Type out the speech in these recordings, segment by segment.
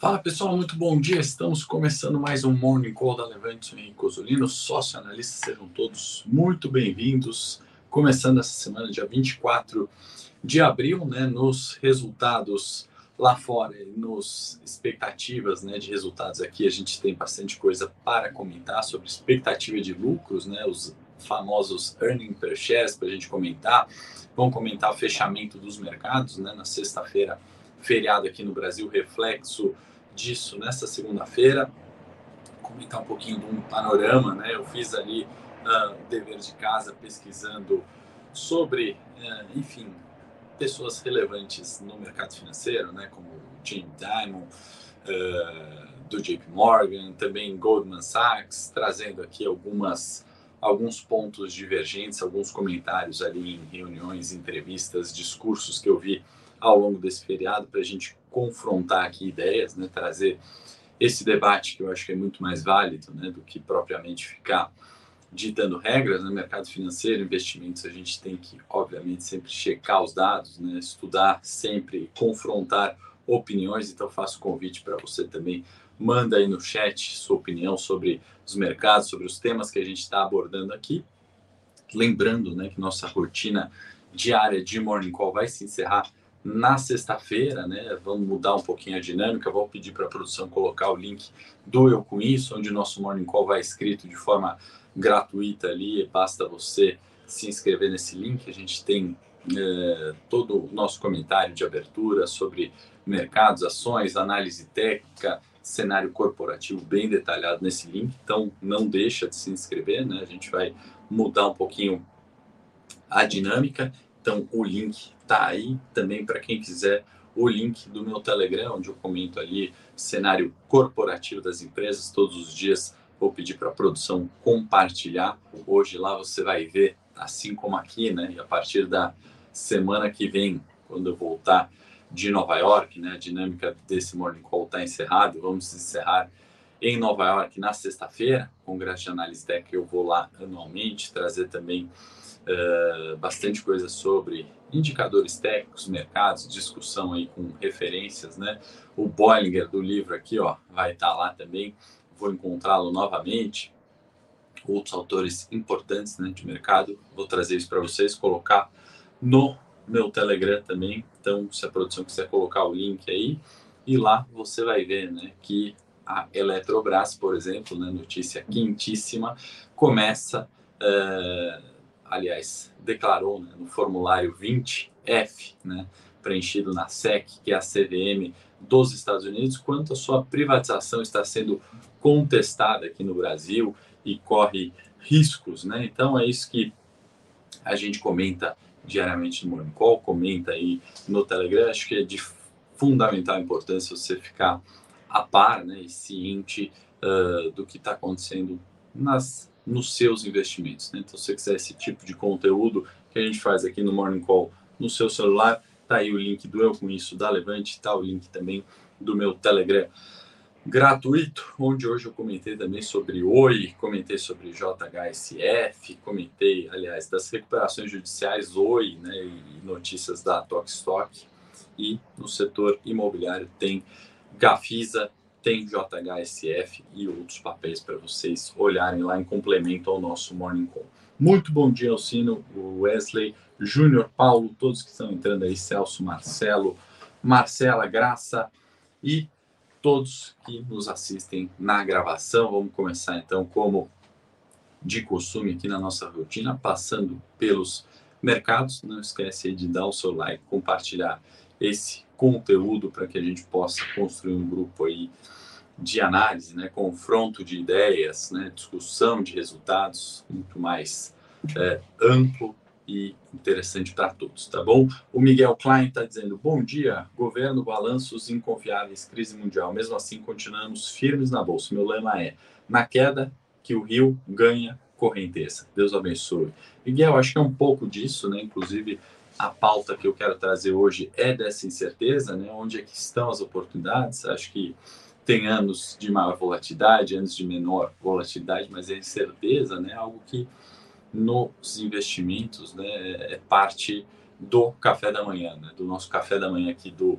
Fala pessoal, muito bom dia. Estamos começando mais um Morning Call da Levante Henrique Cosolino, sócio analista. Sejam todos muito bem-vindos. Começando essa semana, dia 24 de abril, né, nos resultados lá fora e nos expectativas né, de resultados aqui. A gente tem bastante coisa para comentar sobre expectativa de lucros, né, os famosos earning per shares para a gente comentar. Vamos comentar o fechamento dos mercados né, na sexta-feira, feriado aqui no Brasil, reflexo disso nessa segunda-feira, comentar um pouquinho de um panorama, né? Eu fiz ali uh, dever de casa pesquisando sobre, uh, enfim, pessoas relevantes no mercado financeiro, né? Como Jim Dimon, uh, do JP Morgan, também Goldman Sachs, trazendo aqui algumas alguns pontos divergentes, alguns comentários ali em reuniões, entrevistas, discursos que eu vi ao longo desse feriado para a gente confrontar aqui ideias, né, trazer esse debate que eu acho que é muito mais válido né, do que propriamente ficar ditando regras no né, mercado financeiro, investimentos, a gente tem que, obviamente, sempre checar os dados, né, estudar sempre, confrontar opiniões. Então, faço convite para você também, manda aí no chat sua opinião sobre os mercados, sobre os temas que a gente está abordando aqui. Lembrando né, que nossa rotina diária de Morning Call vai se encerrar na sexta-feira, né? Vamos mudar um pouquinho a dinâmica. Vou pedir para a produção colocar o link do Eu Com Isso, onde o nosso Morning Call vai escrito de forma gratuita ali. Basta você se inscrever nesse link. A gente tem é, todo o nosso comentário de abertura sobre mercados, ações, análise técnica, cenário corporativo bem detalhado nesse link. Então, não deixa de se inscrever, né? A gente vai mudar um pouquinho a dinâmica. Então, o link tá aí também para quem quiser o link do meu Telegram, onde eu comento ali cenário corporativo das empresas todos os dias. Vou pedir para a produção compartilhar. Hoje lá você vai ver, assim como aqui, né? E a partir da semana que vem, quando eu voltar de Nova York, né? A dinâmica desse Morning Call está encerrada. Vamos encerrar em Nova York na sexta-feira, Congresso de Análise Técnica. Eu vou lá anualmente trazer também uh, bastante coisa sobre indicadores técnicos, mercados, discussão aí com referências, né? O Bollinger do livro aqui, ó, vai estar tá lá também. Vou encontrá-lo novamente. Outros autores importantes né, de mercado. Vou trazer isso para vocês, colocar no meu Telegram também. Então, se a produção quiser colocar o link aí, e lá você vai ver né, que a Eletrobras, por exemplo, né, notícia quentíssima, começa. Uh, aliás, declarou né, no formulário 20F, né, preenchido na SEC, que é a CVM dos Estados Unidos, quanto a sua privatização está sendo contestada aqui no Brasil e corre riscos, né? Então é isso que a gente comenta diariamente no Morning Call, comenta aí no Telegram. Acho que é de fundamental importância você ficar a par, né, e ciente uh, do que está acontecendo nas nos seus investimentos. Né? Então, se você quiser esse tipo de conteúdo que a gente faz aqui no Morning Call no seu celular, tá aí o link do Eu Com Isso da Levante, tá o link também do meu Telegram gratuito, onde hoje eu comentei também sobre Oi, comentei sobre JHSF, comentei, aliás, das recuperações judiciais Oi, né, e notícias da Tokstok, e no setor imobiliário tem Gafisa, tem JHSF e outros papéis para vocês olharem lá em complemento ao nosso Morning Call. Muito bom dia, Alcino, Wesley, Júnior, Paulo, todos que estão entrando aí, Celso, Marcelo, Marcela, Graça e todos que nos assistem na gravação. Vamos começar então, como de costume aqui na nossa rotina, passando pelos mercados. Não esquece de dar o seu like, compartilhar esse conteúdo para que a gente possa construir um grupo aí de análise, né, confronto de ideias, né, discussão de resultados muito mais é, amplo e interessante para todos, tá bom? O Miguel Klein está dizendo: bom dia, governo, balanços inconfiáveis, crise mundial. Mesmo assim, continuamos firmes na bolsa. Meu lema é: na queda que o rio ganha correnteza. Deus abençoe. Miguel, acho que é um pouco disso, né? Inclusive a pauta que eu quero trazer hoje é dessa incerteza, né? Onde é que estão as oportunidades? Acho que tem anos de maior volatilidade, anos de menor volatilidade, mas a incerteza, né? Algo que nos investimentos, né? É parte do café da manhã, né? Do nosso café da manhã aqui do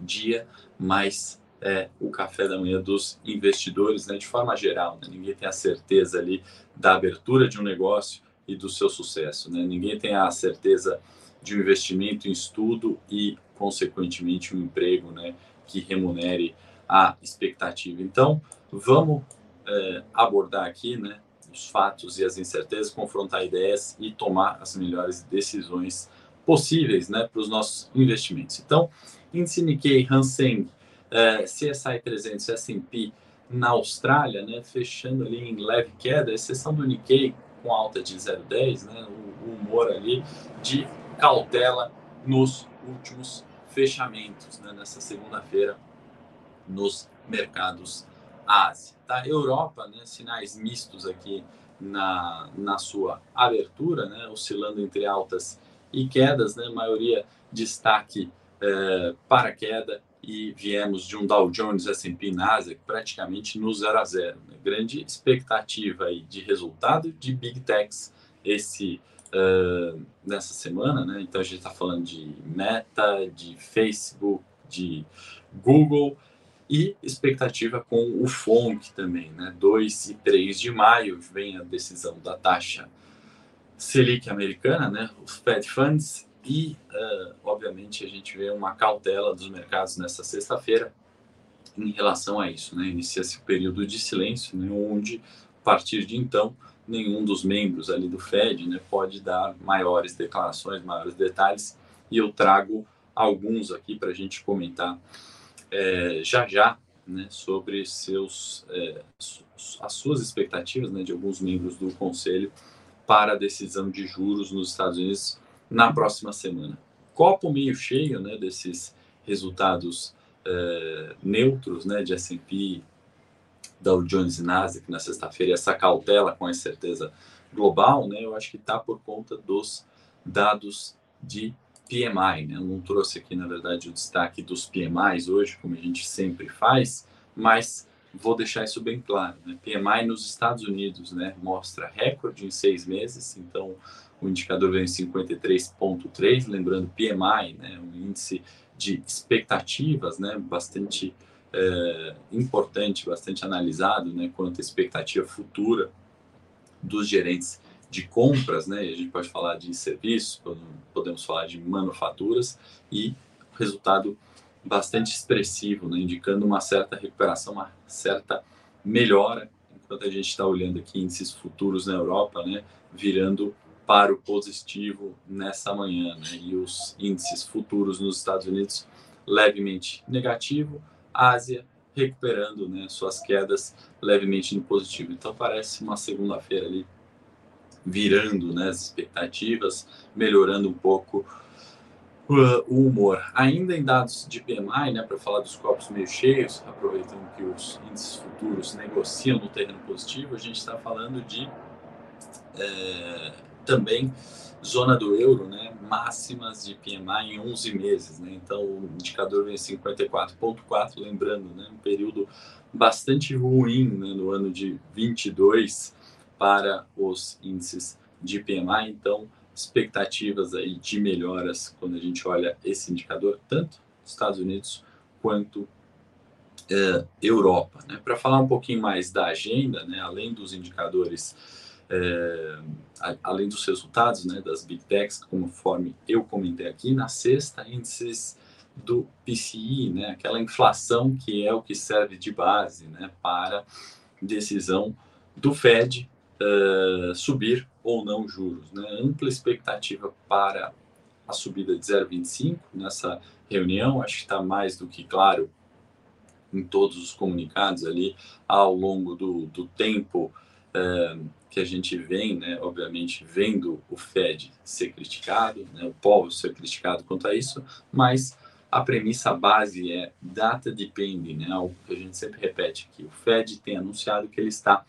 dia mais é o café da manhã dos investidores, né, de forma geral. Né? Ninguém tem a certeza ali da abertura de um negócio e do seu sucesso. Né? Ninguém tem a certeza de um investimento em estudo e, consequentemente, um emprego né, que remunere a expectativa. Então, vamos é, abordar aqui né, os fatos e as incertezas, confrontar ideias e tomar as melhores decisões possíveis né, para os nossos investimentos. Então, índice Nikkei, Hansen, é, CSI 300, S&P na Austrália, né, fechando ali em leve queda, exceção do Nikkei com alta de 0,10, né, o humor ali de cautela nos últimos fechamentos, né, nessa segunda-feira nos mercados Ásia. Tá? Europa, né, sinais mistos aqui na, na sua abertura, né, oscilando entre altas e quedas, né, maioria destaque é, para queda e viemos de um Dow Jones S&P Nasdaq praticamente no 0 a 0. Né? Grande expectativa aí de resultado de Big Techs esse uh, nessa semana, né? Então a gente está falando de Meta, de Facebook, de Google e expectativa com o FONC também, né? 2 e 3 de maio vem a decisão da taxa Selic americana, né? Os Fed Funds e, uh, obviamente, a gente vê uma cautela dos mercados nessa sexta-feira em relação a isso, né? Inicia-se o período de silêncio, né? Onde, a partir de então, nenhum dos membros ali do Fed né, pode dar maiores declarações, maiores detalhes, e eu trago alguns aqui para a gente comentar é, já já né, sobre seus, é, as suas expectativas né, de alguns membros do Conselho para a decisão de juros nos Estados Unidos na próxima semana. Copo meio cheio né, desses resultados é, neutros né, de S&P Dow Jones e Nasdaq na sexta-feira, essa cautela com a incerteza global, né, eu acho que está por conta dos dados de PMI. Né? Eu não trouxe aqui, na verdade, o destaque dos PMIs hoje, como a gente sempre faz, mas vou deixar isso bem claro. Né? PMI nos Estados Unidos né, mostra recorde em seis meses, então o indicador vem em 53,3, lembrando PMI, né, um índice de expectativas né, bastante é, importante, bastante analisado, né, quanto à expectativa futura dos gerentes de compras, né, a gente pode falar de serviços, podemos falar de manufaturas e resultado bastante expressivo, né, indicando uma certa recuperação, uma certa melhora, enquanto a gente está olhando aqui índices futuros na Europa, né, virando para o positivo nessa manhã, né, e os índices futuros nos Estados Unidos levemente negativo, Ásia recuperando né, suas quedas levemente no positivo. Então parece uma segunda-feira ali virando né, as expectativas, melhorando um pouco uh, o humor. Ainda em dados de PMI, né, para falar dos copos meio cheios, aproveitando que os índices futuros negociam no terreno positivo, a gente está falando de é, também zona do euro, né, máximas de PMI em 11 meses, né? Então o indicador vem 54.4, lembrando, né, um período bastante ruim, né, no ano de 22 para os índices de PMI, então expectativas aí de melhoras quando a gente olha esse indicador, tanto Estados Unidos quanto eh, Europa, né? Para falar um pouquinho mais da agenda, né, além dos indicadores além dos resultados né, das Big Techs, conforme eu comentei aqui, na sexta, índices do PCI, né, aquela inflação que é o que serve de base né, para decisão do Fed uh, subir ou não juros. Né? Ampla expectativa para a subida de 0,25 nessa reunião, acho que está mais do que claro em todos os comunicados ali ao longo do, do tempo uh, que a gente vem, né, obviamente, vendo o Fed ser criticado, né, o povo ser criticado quanto a isso, mas a premissa base é data depende, né, algo que a gente sempre repete aqui. O Fed tem anunciado que ele está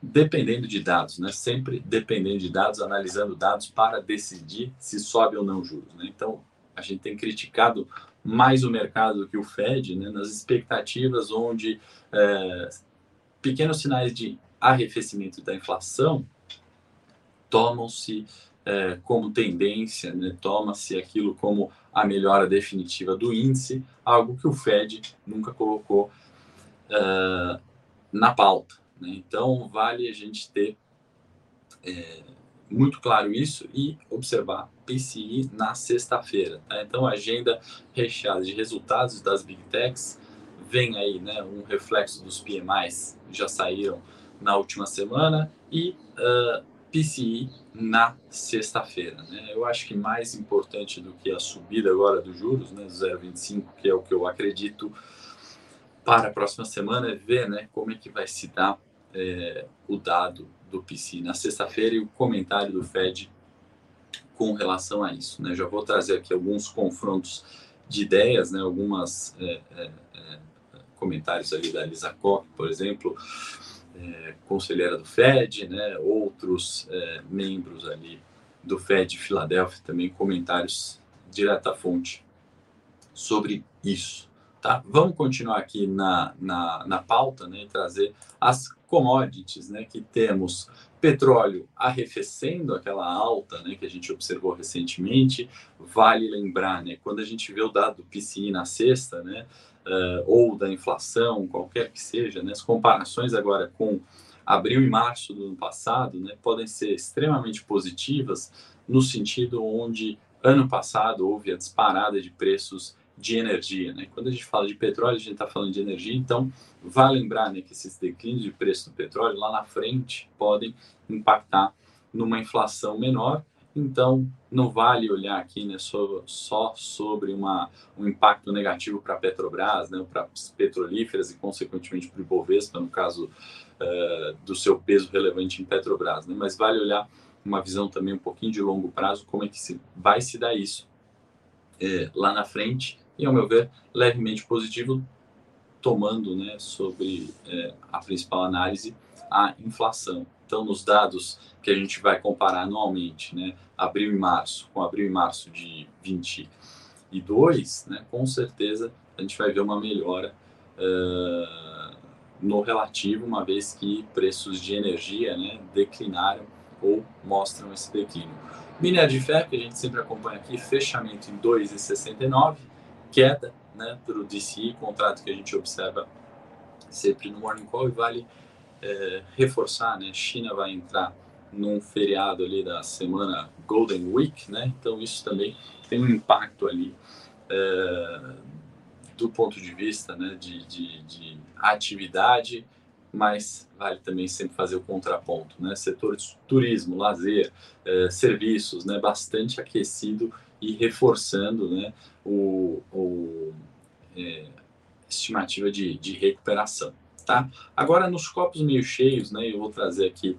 dependendo de dados, né, sempre dependendo de dados, analisando dados para decidir se sobe ou não juros. Né? Então, a gente tem criticado mais o mercado do que o Fed, né, nas expectativas onde é, pequenos sinais de arrefecimento da inflação, tomam-se é, como tendência, né? toma-se aquilo como a melhora definitiva do índice, algo que o Fed nunca colocou uh, na pauta. Né? Então, vale a gente ter é, muito claro isso e observar PCI na sexta-feira. Tá? Então, agenda recheada de resultados das Big Techs. Vem aí né, um reflexo dos PMIs, já saíram na última semana, e uh, PCI na sexta-feira. Né? Eu acho que mais importante do que a subida agora dos juros, né, do 0,25, que é o que eu acredito para a próxima semana, é ver né, como é que vai se dar é, o dado do PCI na sexta-feira e o comentário do Fed com relação a isso. Né? Já vou trazer aqui alguns confrontos de ideias, né? algumas é, é, é comentários ali da Lisa Koch, por exemplo, é, conselheira do Fed, né, outros é, membros ali do Fed de Filadélfia também comentários direta fonte sobre isso. Tá? Vamos continuar aqui na, na, na pauta né, e trazer as commodities, né, que temos petróleo arrefecendo aquela alta né, que a gente observou recentemente. Vale lembrar, né, quando a gente vê o dado do PCI na sexta, né, uh, ou da inflação, qualquer que seja, né, as comparações agora com abril e março do ano passado né, podem ser extremamente positivas, no sentido onde ano passado houve a disparada de preços de energia. Né? Quando a gente fala de petróleo, a gente está falando de energia, então vale lembrar né, que esses declínios de preço do petróleo lá na frente podem impactar numa inflação menor então, não vale olhar aqui né, só, só sobre uma, um impacto negativo para a Petrobras, né, para as petrolíferas e, consequentemente, para o Ibovespa, no caso uh, do seu peso relevante em Petrobras. Né, mas vale olhar uma visão também um pouquinho de longo prazo, como é que se, vai se dar isso é, lá na frente, e, ao meu ver, levemente positivo, tomando né, sobre é, a principal análise a inflação. Então, nos dados que a gente vai comparar anualmente, né, abril e março, com abril e março de 22, né, com certeza a gente vai ver uma melhora uh, no relativo, uma vez que preços de energia né, declinaram ou mostram esse declínio. Minério de ferro, que a gente sempre acompanha aqui, fechamento em 2,69, queda né, para o DCI, contrato que a gente observa sempre no Morning Call e vale é, reforçar, né? China vai entrar num feriado ali da semana Golden Week, né? Então isso também tem um impacto ali é, do ponto de vista, né? De, de, de, atividade, mas vale também sempre fazer o contraponto, né? Setor de turismo, lazer, é, serviços, né? Bastante aquecido e reforçando, né? O, o é, estimativa de, de recuperação tá? Agora, nos copos meio cheios, né, eu vou trazer aqui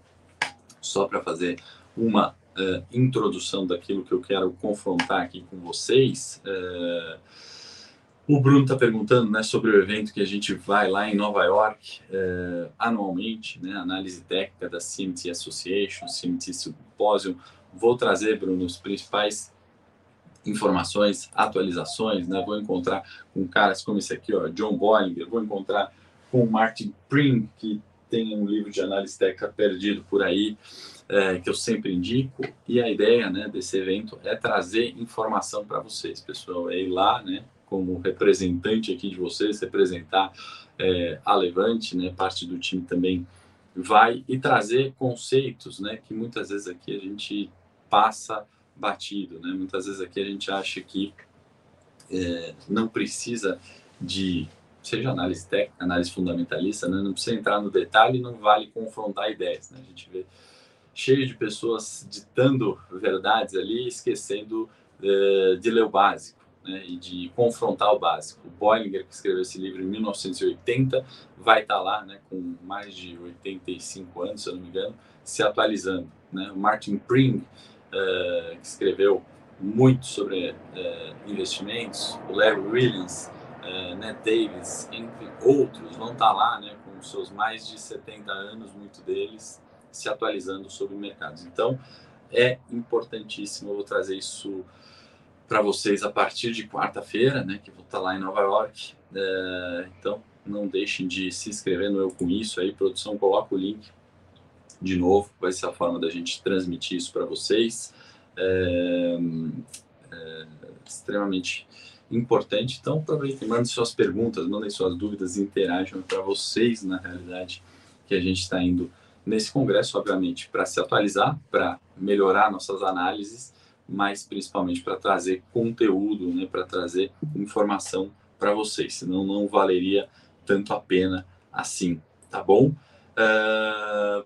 só para fazer uma uh, introdução daquilo que eu quero confrontar aqui com vocês. Uh, o Bruno está perguntando né, sobre o evento que a gente vai lá em Nova York uh, anualmente, né, análise técnica da CMT Association, CMT Symposium. Vou trazer, Bruno, os principais informações, atualizações, né? Vou encontrar com caras como esse aqui, ó, John Bollinger, vou encontrar com o Martin Pring, que tem um livro de análise técnica perdido por aí, é, que eu sempre indico. E a ideia né, desse evento é trazer informação para vocês, pessoal. É ir lá, né, como representante aqui de vocês, representar é, a Levante, né, parte do time também vai e trazer conceitos, né, que muitas vezes aqui a gente passa batido, né? Muitas vezes aqui a gente acha que é, não precisa de seja análise técnica, análise fundamentalista, né? não precisa entrar no detalhe, não vale confrontar ideias. Né? A gente vê cheio de pessoas ditando verdades ali, esquecendo uh, de ler o básico né? e de confrontar o básico. O Bollinger, que escreveu esse livro em 1980, vai estar tá lá né, com mais de 85 anos, se eu não me engano, se atualizando. Né? O Martin Pring, uh, que escreveu muito sobre uh, investimentos, o Larry Williams, é, né, Davis, entre outros, vão estar tá lá né, com seus mais de 70 anos, muito deles, se atualizando sobre mercados. Então, é importantíssimo, eu vou trazer isso para vocês a partir de quarta-feira, né, que vou estar tá lá em Nova York. É, então, não deixem de se inscrever no Eu Com Isso aí, produção, coloca o link de novo, vai ser a forma da gente transmitir isso para vocês. é, é, extremamente importante. Então, aproveitem, mandem suas perguntas, mandem suas dúvidas, interajam para vocês, na realidade, que a gente está indo nesse congresso, obviamente, para se atualizar, para melhorar nossas análises, mas principalmente para trazer conteúdo, né, para trazer informação para vocês, senão não valeria tanto a pena assim, tá bom? Uh,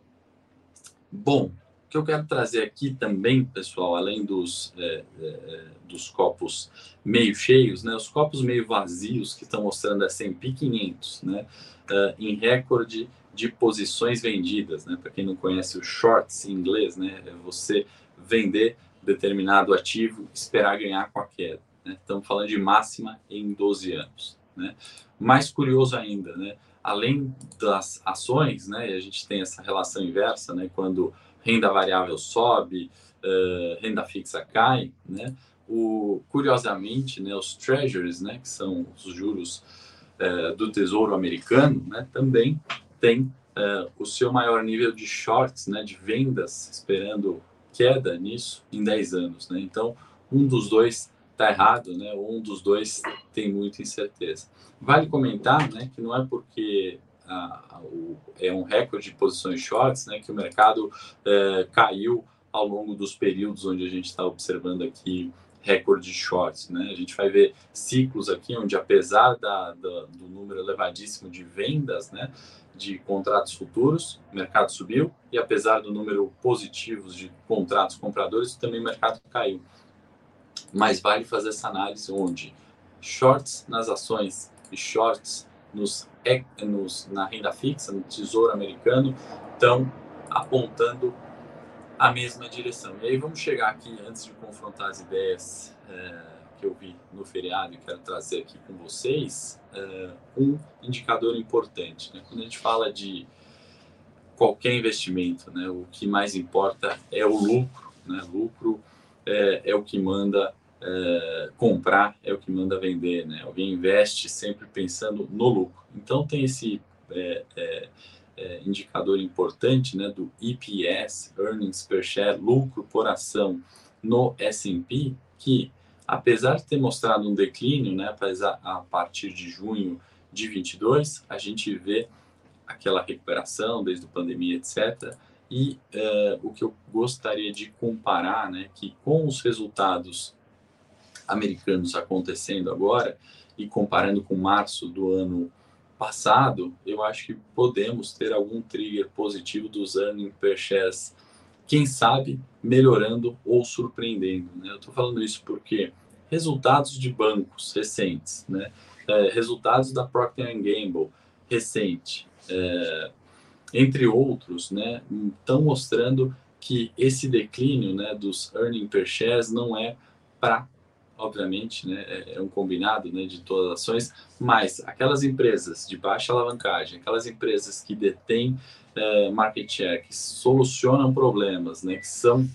bom, que eu quero trazer aqui também, pessoal, além dos, é, é, dos copos meio cheios, né, os copos meio vazios que estão mostrando a S&P 500, né, uh, em recorde de posições vendidas, né, para quem não conhece o shorts em inglês, né, é você vender determinado ativo, esperar ganhar com a queda. Né? Estamos falando de máxima em 12 anos. Né? Mais curioso ainda, né? Além das ações, né, a gente tem essa relação inversa, né, quando renda variável sobe, uh, renda fixa cai, né, o, curiosamente, né, os treasuries, né, que são os juros uh, do Tesouro Americano, né, também tem uh, o seu maior nível de shorts, né, de vendas, esperando queda nisso em 10 anos. Né? Então, um dos dois está errado, né? um dos dois tem muita incerteza. Vale comentar né, que não é porque o, é um recorde de posições shorts né, que o mercado é, caiu ao longo dos períodos onde a gente está observando aqui recorde de shorts. Né? A gente vai ver ciclos aqui onde, apesar da, da, do número elevadíssimo de vendas, né, de contratos futuros, o mercado subiu, e apesar do número positivo de contratos compradores, também o mercado caiu. Mas vale fazer essa análise onde shorts nas ações e shorts nos, nos, na renda fixa, no tesouro americano, estão apontando a mesma direção. E aí vamos chegar aqui, antes de confrontar as ideias é, que eu vi no feriado e quero trazer aqui com vocês, uh, um indicador importante. Né? Quando a gente fala de qualquer investimento, né, o que mais importa é o lucro. Né? Lucro é, é o que manda é, comprar, é o que manda vender. Né? Alguém investe sempre pensando no lucro. Então tem esse é, é, indicador importante né, do EPS, Earnings Per Share, lucro por ação no S&P, que apesar de ter mostrado um declínio, né, a partir de junho de 22, a gente vê aquela recuperação desde a pandemia, etc. E o que eu gostaria de comparar, né, que com os resultados americanos acontecendo agora e comparando com março do ano passado, eu acho que podemos ter algum trigger positivo dos earnings per shares, quem sabe melhorando ou surpreendendo. Né? Eu estou falando isso porque resultados de bancos recentes, né? É, resultados da Procter Gamble recente, é, entre outros, né, estão mostrando que esse declínio né, dos earning per shares não é para, obviamente, né, é, é um combinado né, de todas as ações, mas aquelas empresas de baixa alavancagem, aquelas empresas que detêm é, market share, que solucionam problemas, né, que são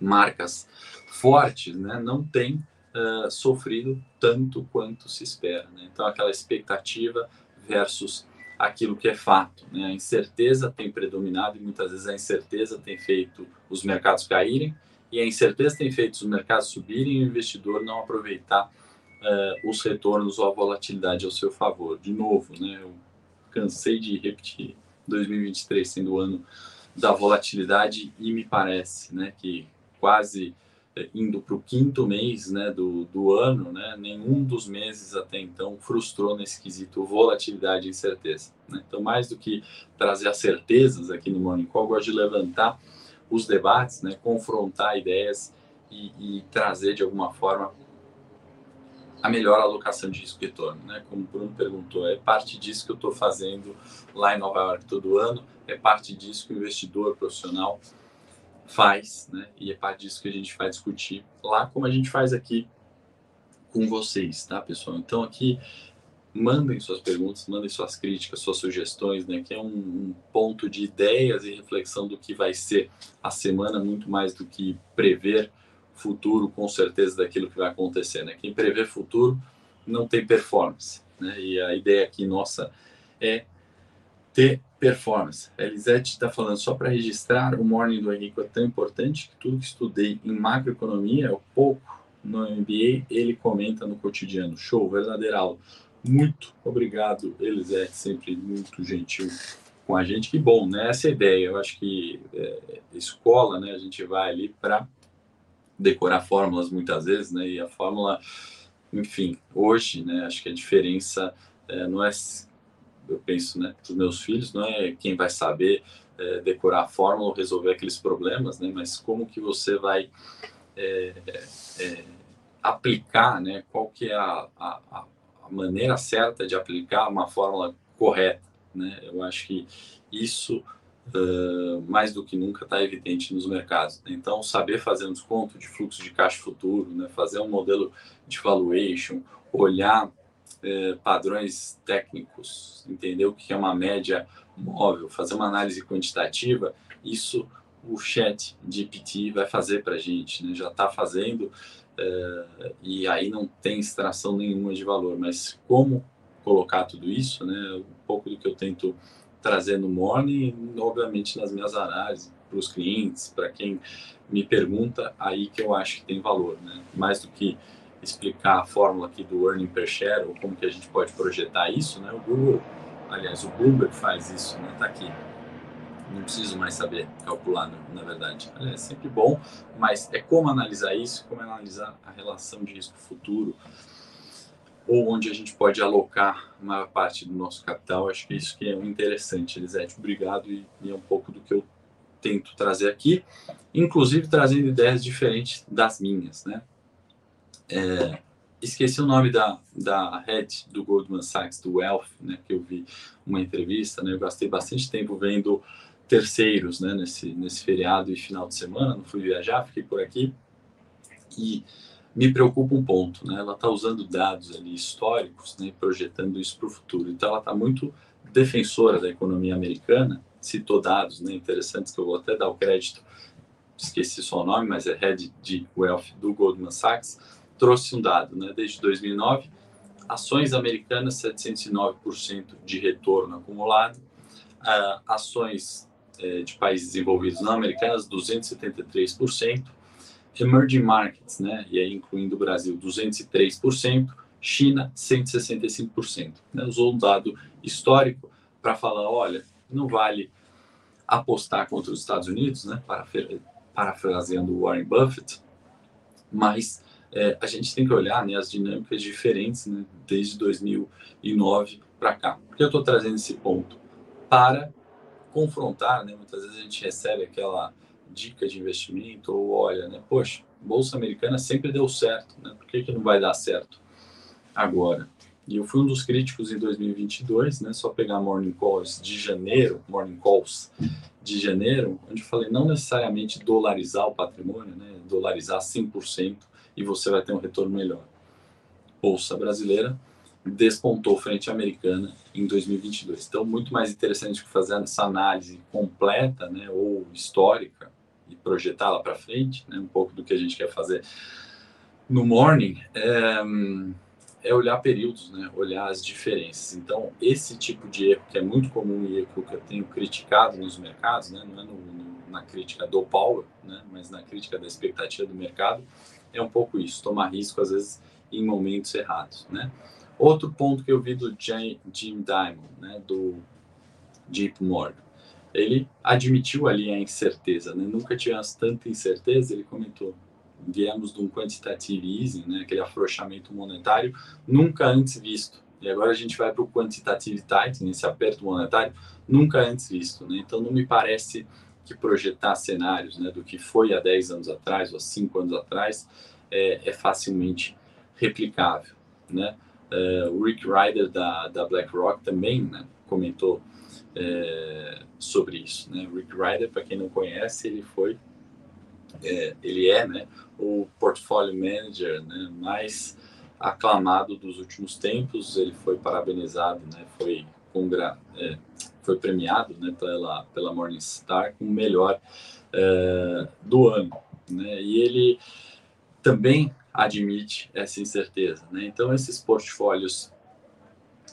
marcas fortes, né, não tem uh, sofrido tanto quanto se espera. Né? Então, aquela expectativa versus aquilo que é fato. Né? A incerteza tem predominado e muitas vezes a incerteza tem feito os mercados caírem e a incerteza tem feito os mercados subirem e o investidor não aproveitar uh, os retornos ou a volatilidade ao seu favor. De novo, né? eu cansei de repetir 2023 sendo o ano da volatilidade e me parece né, que quase é, indo para o quinto mês né, do, do ano, né, nenhum dos meses até então frustrou nesse quesito volatilidade e incerteza. Né? Então, mais do que trazer as certezas aqui no Morning Call, eu gosto de levantar os debates, né, confrontar ideias e, e trazer de alguma forma a melhor alocação de risco e retorno. Né? Como o Bruno perguntou, é parte disso que eu estou fazendo lá em Nova York todo ano, é parte disso que o investidor profissional faz, né? E é parte disso que a gente vai discutir lá, como a gente faz aqui com vocês, tá, pessoal? Então, aqui, mandem suas perguntas, mandem suas críticas, suas sugestões, né? Que é um, um ponto de ideias e reflexão do que vai ser a semana, muito mais do que prever futuro, com certeza, daquilo que vai acontecer, né? Quem prevê futuro não tem performance, né? E a ideia aqui nossa é ter performance. A Elisete está falando só para registrar, o morning do Henrique é tão importante que tudo que estudei em macroeconomia é o pouco no MBA, ele comenta no cotidiano. Show, verdadeira aula. Muito obrigado, Elisete, sempre muito gentil com a gente. Que bom, né? Essa é a ideia. Eu acho que é, escola, né? A gente vai ali para decorar fórmulas muitas vezes, né? E a fórmula, enfim, hoje, né? Acho que a diferença é, não é eu penso, né, para os meus filhos, não é quem vai saber é, decorar a fórmula ou resolver aqueles problemas, né, mas como que você vai é, é, aplicar, né, qual que é a, a, a, maneira certa de aplicar uma fórmula correta, né, eu acho que isso Uh, mais do que nunca está evidente nos mercados. Né? Então, saber fazer um desconto de fluxo de caixa futuro, né? fazer um modelo de valuation, olhar é, padrões técnicos, entender o que é uma média móvel, fazer uma análise quantitativa, isso o chat GPT vai fazer para a gente, né? já está fazendo, é, e aí não tem extração nenhuma de valor, mas como colocar tudo isso, né? um pouco do que eu tento trazer no Morning, obviamente nas minhas análises, para os clientes, para quem me pergunta, aí que eu acho que tem valor, né? mais do que explicar a fórmula aqui do earning per share ou como que a gente pode projetar isso, né? O Google, aliás, o Bloomberg faz isso, né? Tá aqui. Não preciso mais saber calcular, na verdade. É sempre bom, mas é como analisar isso, como analisar a relação de risco futuro ou onde a gente pode alocar a maior parte do nosso capital. Acho que isso que é interessante, Elisete. Obrigado e, e é um pouco do que eu tento trazer aqui, inclusive trazendo ideias diferentes das minhas, né? É, esqueci o nome da, da head do Goldman Sachs, do Wealth, né, que eu vi uma entrevista, né, eu gastei bastante tempo vendo terceiros, né, nesse, nesse feriado e final de semana, não fui viajar, fiquei por aqui, e me preocupa um ponto, né, ela está usando dados ali históricos, né, projetando isso para o futuro, então ela está muito defensora da economia americana, citou dados né, interessantes que eu vou até dar o crédito, esqueci só o nome, mas é head de Wealth do Goldman Sachs, trouxe um dado, né? Desde 2009, ações americanas 709% de retorno acumulado, uh, ações uh, de países desenvolvidos não americanos 273%, emerging markets, né? E aí incluindo o Brasil 203%, China 165%. Né? Usou um dado histórico para falar, olha, não vale apostar contra os Estados Unidos, né? Parafraseando Warren Buffett, mas é, a gente tem que olhar né, as dinâmicas diferentes né, desde 2009 para cá. Por que eu estou trazendo esse ponto? Para confrontar, né, muitas vezes a gente recebe aquela dica de investimento ou olha, né, poxa, bolsa americana sempre deu certo, né, por que, que não vai dar certo agora? E eu fui um dos críticos em 2022, né, só pegar Morning Calls de janeiro, Morning Calls de janeiro, onde eu falei não necessariamente dolarizar o patrimônio, né, dolarizar 100%, e você vai ter um retorno melhor. Bolsa brasileira despontou frente à americana em 2022. Então, muito mais interessante que fazer essa análise completa, né, ou histórica e projetá-la para frente, né, um pouco do que a gente quer fazer no morning, é, é, olhar períodos, né, olhar as diferenças. Então, esse tipo de erro que é muito comum e que eu tenho criticado nos mercados, né, não é no, no, na crítica do Power, né, mas na crítica da expectativa do mercado, é um pouco isso, tomar risco às vezes em momentos errados, né? Outro ponto que eu vi do Jim, Dimon, né, do JP Morgan, ele admitiu ali a incerteza, né? Nunca tivemos tanta incerteza, ele comentou, viemos de um quantitative easing, né, aquele afrouxamento monetário nunca antes visto. E agora a gente vai para o quantitative tightening, esse aperto monetário nunca antes visto, né? Então não me parece que projetar cenários né, do que foi há 10 anos atrás ou há 5 anos atrás é, é facilmente replicável. Né? É, o Rick Ryder da, da BlackRock também né, comentou é, sobre isso. Né? O Rick Ryder, para quem não conhece, ele foi, é, ele é né, o portfólio manager né, mais aclamado dos últimos tempos. Ele foi parabenizado, né, foi congra, foi premiado né, pela, pela Morningstar como o melhor do ano. Né? E ele também admite essa incerteza. Né? Então, esses portfólios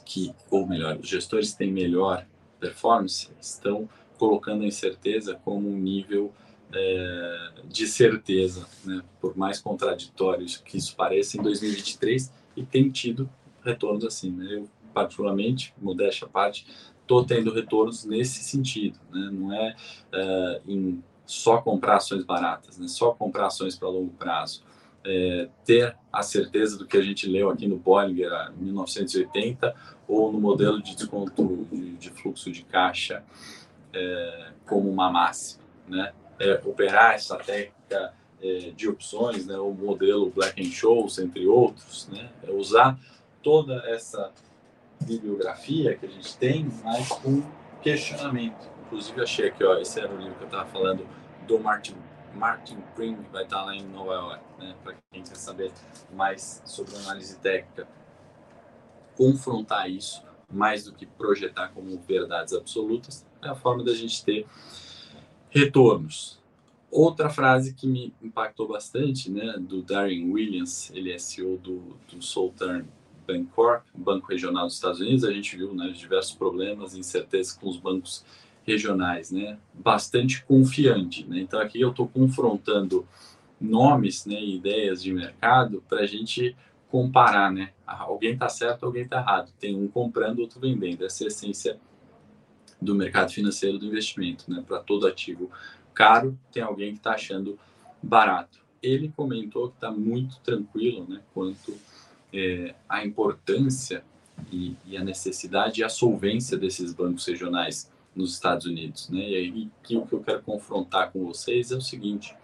que, ou melhor, os gestores têm melhor performance estão colocando a incerteza como um nível é, de certeza, né? por mais contraditórios que isso pareça, em 2023 e tem tido retornos assim. Né? Eu, particularmente, modéstia à parte, estou tendo retornos nesse sentido. Né? Não é, é em só comprar ações baratas, né? só comprar ações para longo prazo. É, ter a certeza do que a gente leu aqui no Bollinger em 1980 ou no modelo de desconto de, de fluxo de caixa é, como uma máxima, né? É, operar essa técnica é, de opções, né? O modelo Black and Scholes, entre outros, né? É usar toda essa bibliografia que a gente tem, mas com questionamento. Inclusive achei aqui, ó, esse era o livro que eu estava falando do Martin Martin Pring, vai estar lá em Nova York, né? Para quem quer saber mais sobre análise técnica, confrontar isso mais do que projetar como verdades absolutas é a forma da gente ter retornos. Outra frase que me impactou bastante, né, do Darren Williams, ele é CEO do, do Southern Bancorp, banco regional dos Estados Unidos. A gente viu né, diversos problemas e incertezas com os bancos regionais, né? Bastante confiante, né? Então aqui eu estou confrontando nomes, né, ideias de mercado para a gente comparar, né? Alguém está certo, alguém está errado. Tem um comprando, outro vendendo. Essa é a essência do mercado financeiro do investimento, né? Para todo ativo caro, tem alguém que está achando barato. Ele comentou que está muito tranquilo, né? Quanto é, a importância e, e, a necessidade e a solvência desses bancos regionais nos Estados Unidos. Né? E aí que, o que eu quero confrontar com vocês é o seguinte: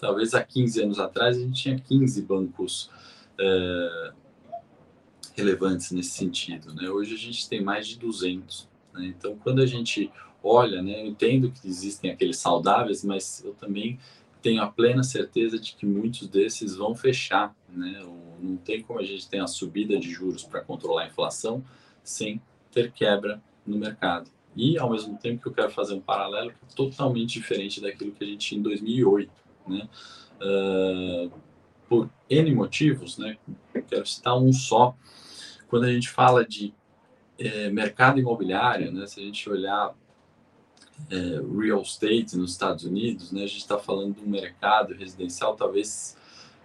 talvez há 15 anos atrás a gente tinha 15 bancos é, relevantes nesse sentido. Né? Hoje a gente tem mais de 200. Né? Então, quando a gente olha, né, eu entendo que existem aqueles saudáveis, mas eu também tenho a plena certeza de que muitos desses vão fechar. Né? Não tem como a gente ter a subida de juros para controlar a inflação sem ter quebra no mercado. E, ao mesmo tempo, que eu quero fazer um paralelo que é totalmente diferente daquilo que a gente tinha em 2008, né? Uh, por N motivos, né? Quero citar um só. Quando a gente fala de é, mercado imobiliário, né? Se a gente olhar é, real estate nos Estados Unidos, né? A gente está falando de um mercado residencial talvez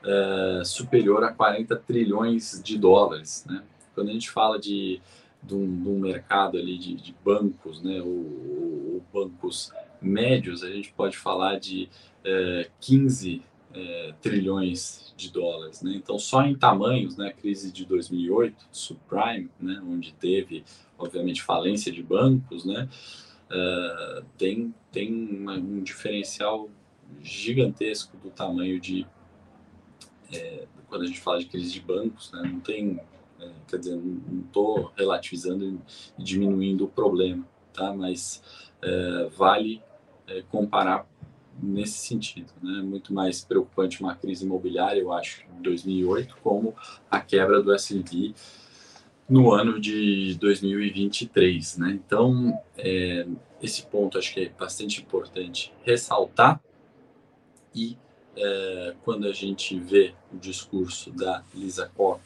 é, superior a 40 trilhões de dólares, né? Quando a gente fala de de um, de um mercado ali de, de bancos, né, ou, ou, bancos médios, a gente pode falar de é, 15 é, trilhões de dólares. Né? Então, só em tamanhos, né, a crise de 2008, subprime, né, onde teve, obviamente, falência de bancos, né, é, tem, tem uma, um diferencial gigantesco do tamanho de. É, quando a gente fala de crise de bancos, né, não tem quer dizer, não estou relativizando e diminuindo o problema, tá? Mas é, vale é, comparar nesse sentido, né? Muito mais preocupante uma crise imobiliária, eu acho, em 2008, como a quebra do S&P no ano de 2023, né? Então, é, esse ponto acho que é bastante importante ressaltar e é, quando a gente vê o discurso da Lisa Koch,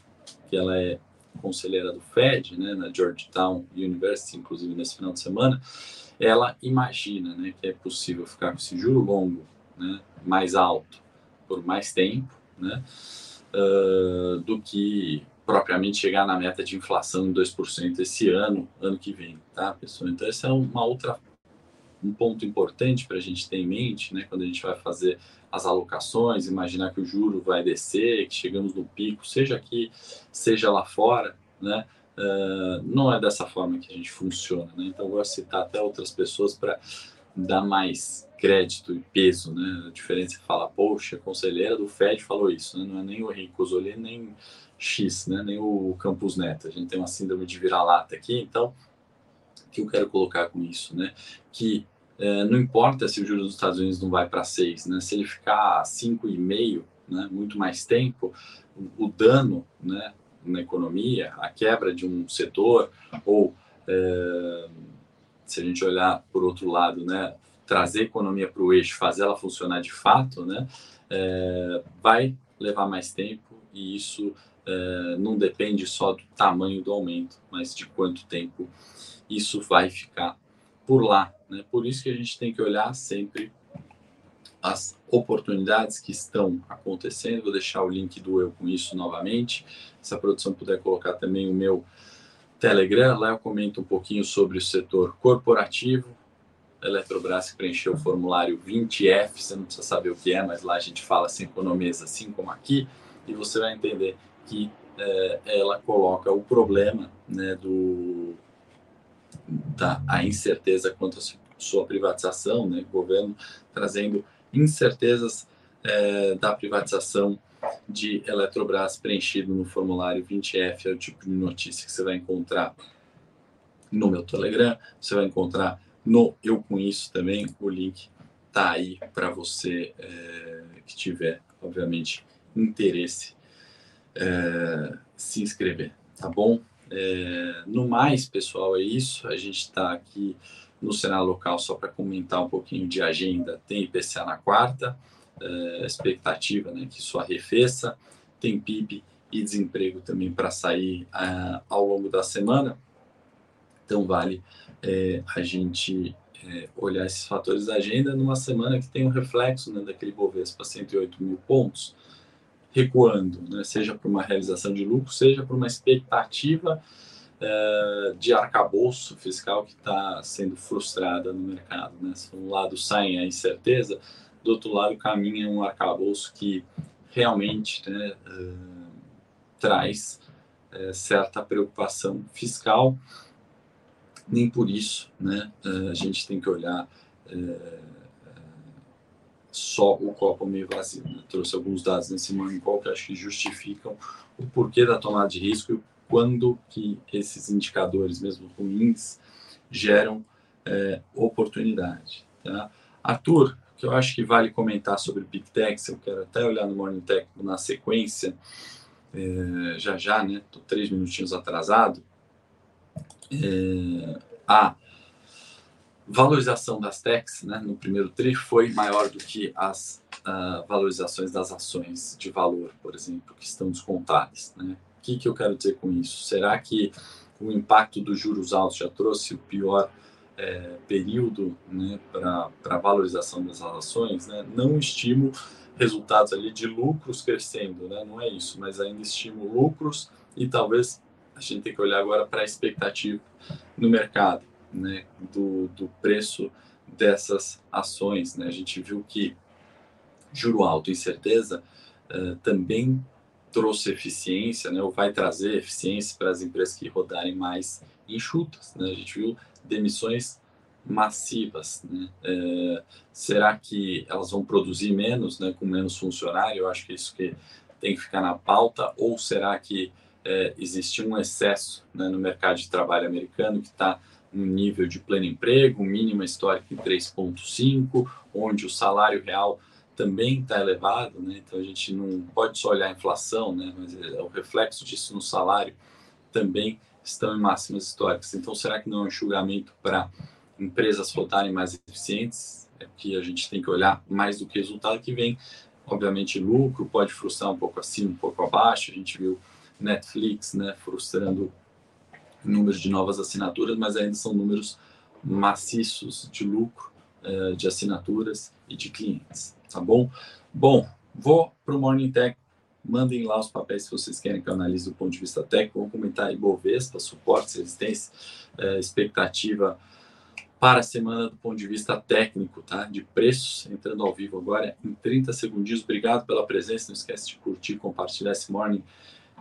que ela é conselheira do Fed, né, na Georgetown University, inclusive nesse final de semana, ela imagina né, que é possível ficar com esse juro longo né, mais alto por mais tempo né, uh, do que propriamente chegar na meta de inflação em 2% esse ano, ano que vem, tá, pessoal? Então, essa é uma outra um ponto importante para a gente ter em mente, né, quando a gente vai fazer as alocações, imaginar que o juro vai descer, que chegamos no pico, seja aqui, seja lá fora, né, uh, não é dessa forma que a gente funciona, né, então vou citar até outras pessoas para dar mais crédito e peso, né, a diferença é falar, poxa, a conselheira do FED falou isso, né, não é nem o Henrique Cosoli, nem X, né, nem o Campus Neto, a gente tem uma síndrome de vira-lata aqui, então que eu quero colocar com isso, né? Que é, não importa se o juros dos Estados Unidos não vai para 6, né? Se ele ficar 5,5, né? Muito mais tempo, o, o, dano, né? Na economia, a quebra de um setor ou é, se a gente olhar por outro lado, né? Trazer a economia para o eixo, fazer ela funcionar de fato, né? É, vai levar mais tempo e isso é, não depende só do tamanho do aumento, mas de quanto tempo isso vai ficar por lá. Né? Por isso que a gente tem que olhar sempre as oportunidades que estão acontecendo. Vou deixar o link do Eu Com Isso novamente. Se a produção puder colocar também o meu Telegram, lá eu comento um pouquinho sobre o setor corporativo. Eletrobras que preencheu o formulário 20F, você não precisa saber o que é, mas lá a gente fala sem economias, assim como aqui, e você vai entender que é, ela coloca o problema né, do, da a incerteza quanto à sua privatização, né, o governo trazendo incertezas é, da privatização de Eletrobras preenchido no formulário 20F, é o tipo de notícia que você vai encontrar no meu Telegram, você vai encontrar no Eu Com Isso também, o link tá aí para você é, que tiver, obviamente, interesse é, se inscrever, tá bom? É, no mais, pessoal, é isso. A gente está aqui no cenário local só para comentar um pouquinho de agenda. Tem IPCA na quarta, é, expectativa né, que isso arrefeça. Tem PIB e desemprego também para sair é, ao longo da semana. Então, vale é, a gente é, olhar esses fatores da agenda numa semana que tem um reflexo né, daquele Bovespa 108 mil pontos recuando, né? seja por uma realização de lucro, seja por uma expectativa é, de arcabouço fiscal que está sendo frustrada no mercado. Né? Se um lado sai a incerteza, do outro lado caminha um arcabouço que realmente né, é, traz é, certa preocupação fiscal. Nem por isso né, a gente tem que olhar só o copo meio vazio. Né? Trouxe alguns dados nesse Morning Call que acho que justificam o porquê da tomada de risco e quando que esses indicadores, mesmo ruins, geram é, oportunidade. Tá? Arthur, que eu acho que vale comentar sobre Big Techs, eu quero até olhar no Morning Tech na sequência, é, já já, né? Estou três minutinhos atrasado. É, a valorização das techs né, no primeiro TRI foi maior do que as uh, valorizações das ações de valor, por exemplo, que estão descontadas. Né? O que, que eu quero dizer com isso? Será que o impacto dos juros altos já trouxe o pior é, período né, para a valorização das ações? Né? Não estimo resultados ali de lucros crescendo, né? não é isso, mas ainda estimo lucros e talvez a gente tem que olhar agora para a expectativa no mercado né, do, do preço dessas ações. Né? A gente viu que juro alto, incerteza, uh, também trouxe eficiência, né, ou vai trazer eficiência para as empresas que rodarem mais enxutas. Né? A gente viu demissões massivas. Né? É, será que elas vão produzir menos, né, com menos funcionário? Eu acho que isso que tem que ficar na pauta. Ou será que é, existe um excesso né, no mercado de trabalho americano que está um nível de pleno emprego, mínima histórica em 3,5, onde o salário real também está elevado, né? Então a gente não pode só olhar a inflação, né? Mas é, o reflexo disso no salário também estão em máximas históricas. Então será que não é um enxugamento para empresas rodarem mais eficientes? É que a gente tem que olhar mais do que resultado que vem. Obviamente lucro pode frustrar um pouco acima, um pouco abaixo. A gente viu Netflix, né? Frustrando números de novas assinaturas, mas ainda são números maciços de lucro, eh, de assinaturas e de clientes, tá bom? Bom, vou para o Morning Tech. Mandem lá os papéis se vocês querem que eu analise do ponto de vista técnico. Vamos comentar aí Bovespa, suporte, resistência, eh, expectativa para a semana do ponto de vista técnico, tá? De preços, entrando ao vivo agora em 30 segundinhos. Obrigado pela presença. Não esquece de curtir, compartilhar esse morning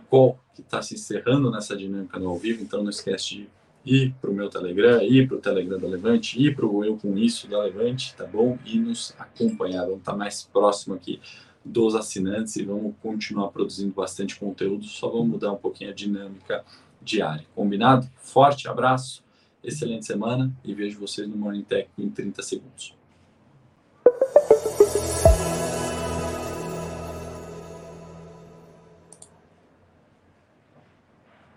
call que está se encerrando nessa dinâmica no ao vivo, então não esquece de ir para o meu Telegram, ir para o Telegram da Levante, ir para o Eu Com Isso da Levante, tá bom? E nos acompanhar, vamos estar tá mais próximo aqui dos assinantes e vamos continuar produzindo bastante conteúdo, só vamos mudar um pouquinho a dinâmica diária. Combinado? Forte abraço, excelente semana e vejo vocês no Morning Tech em 30 segundos.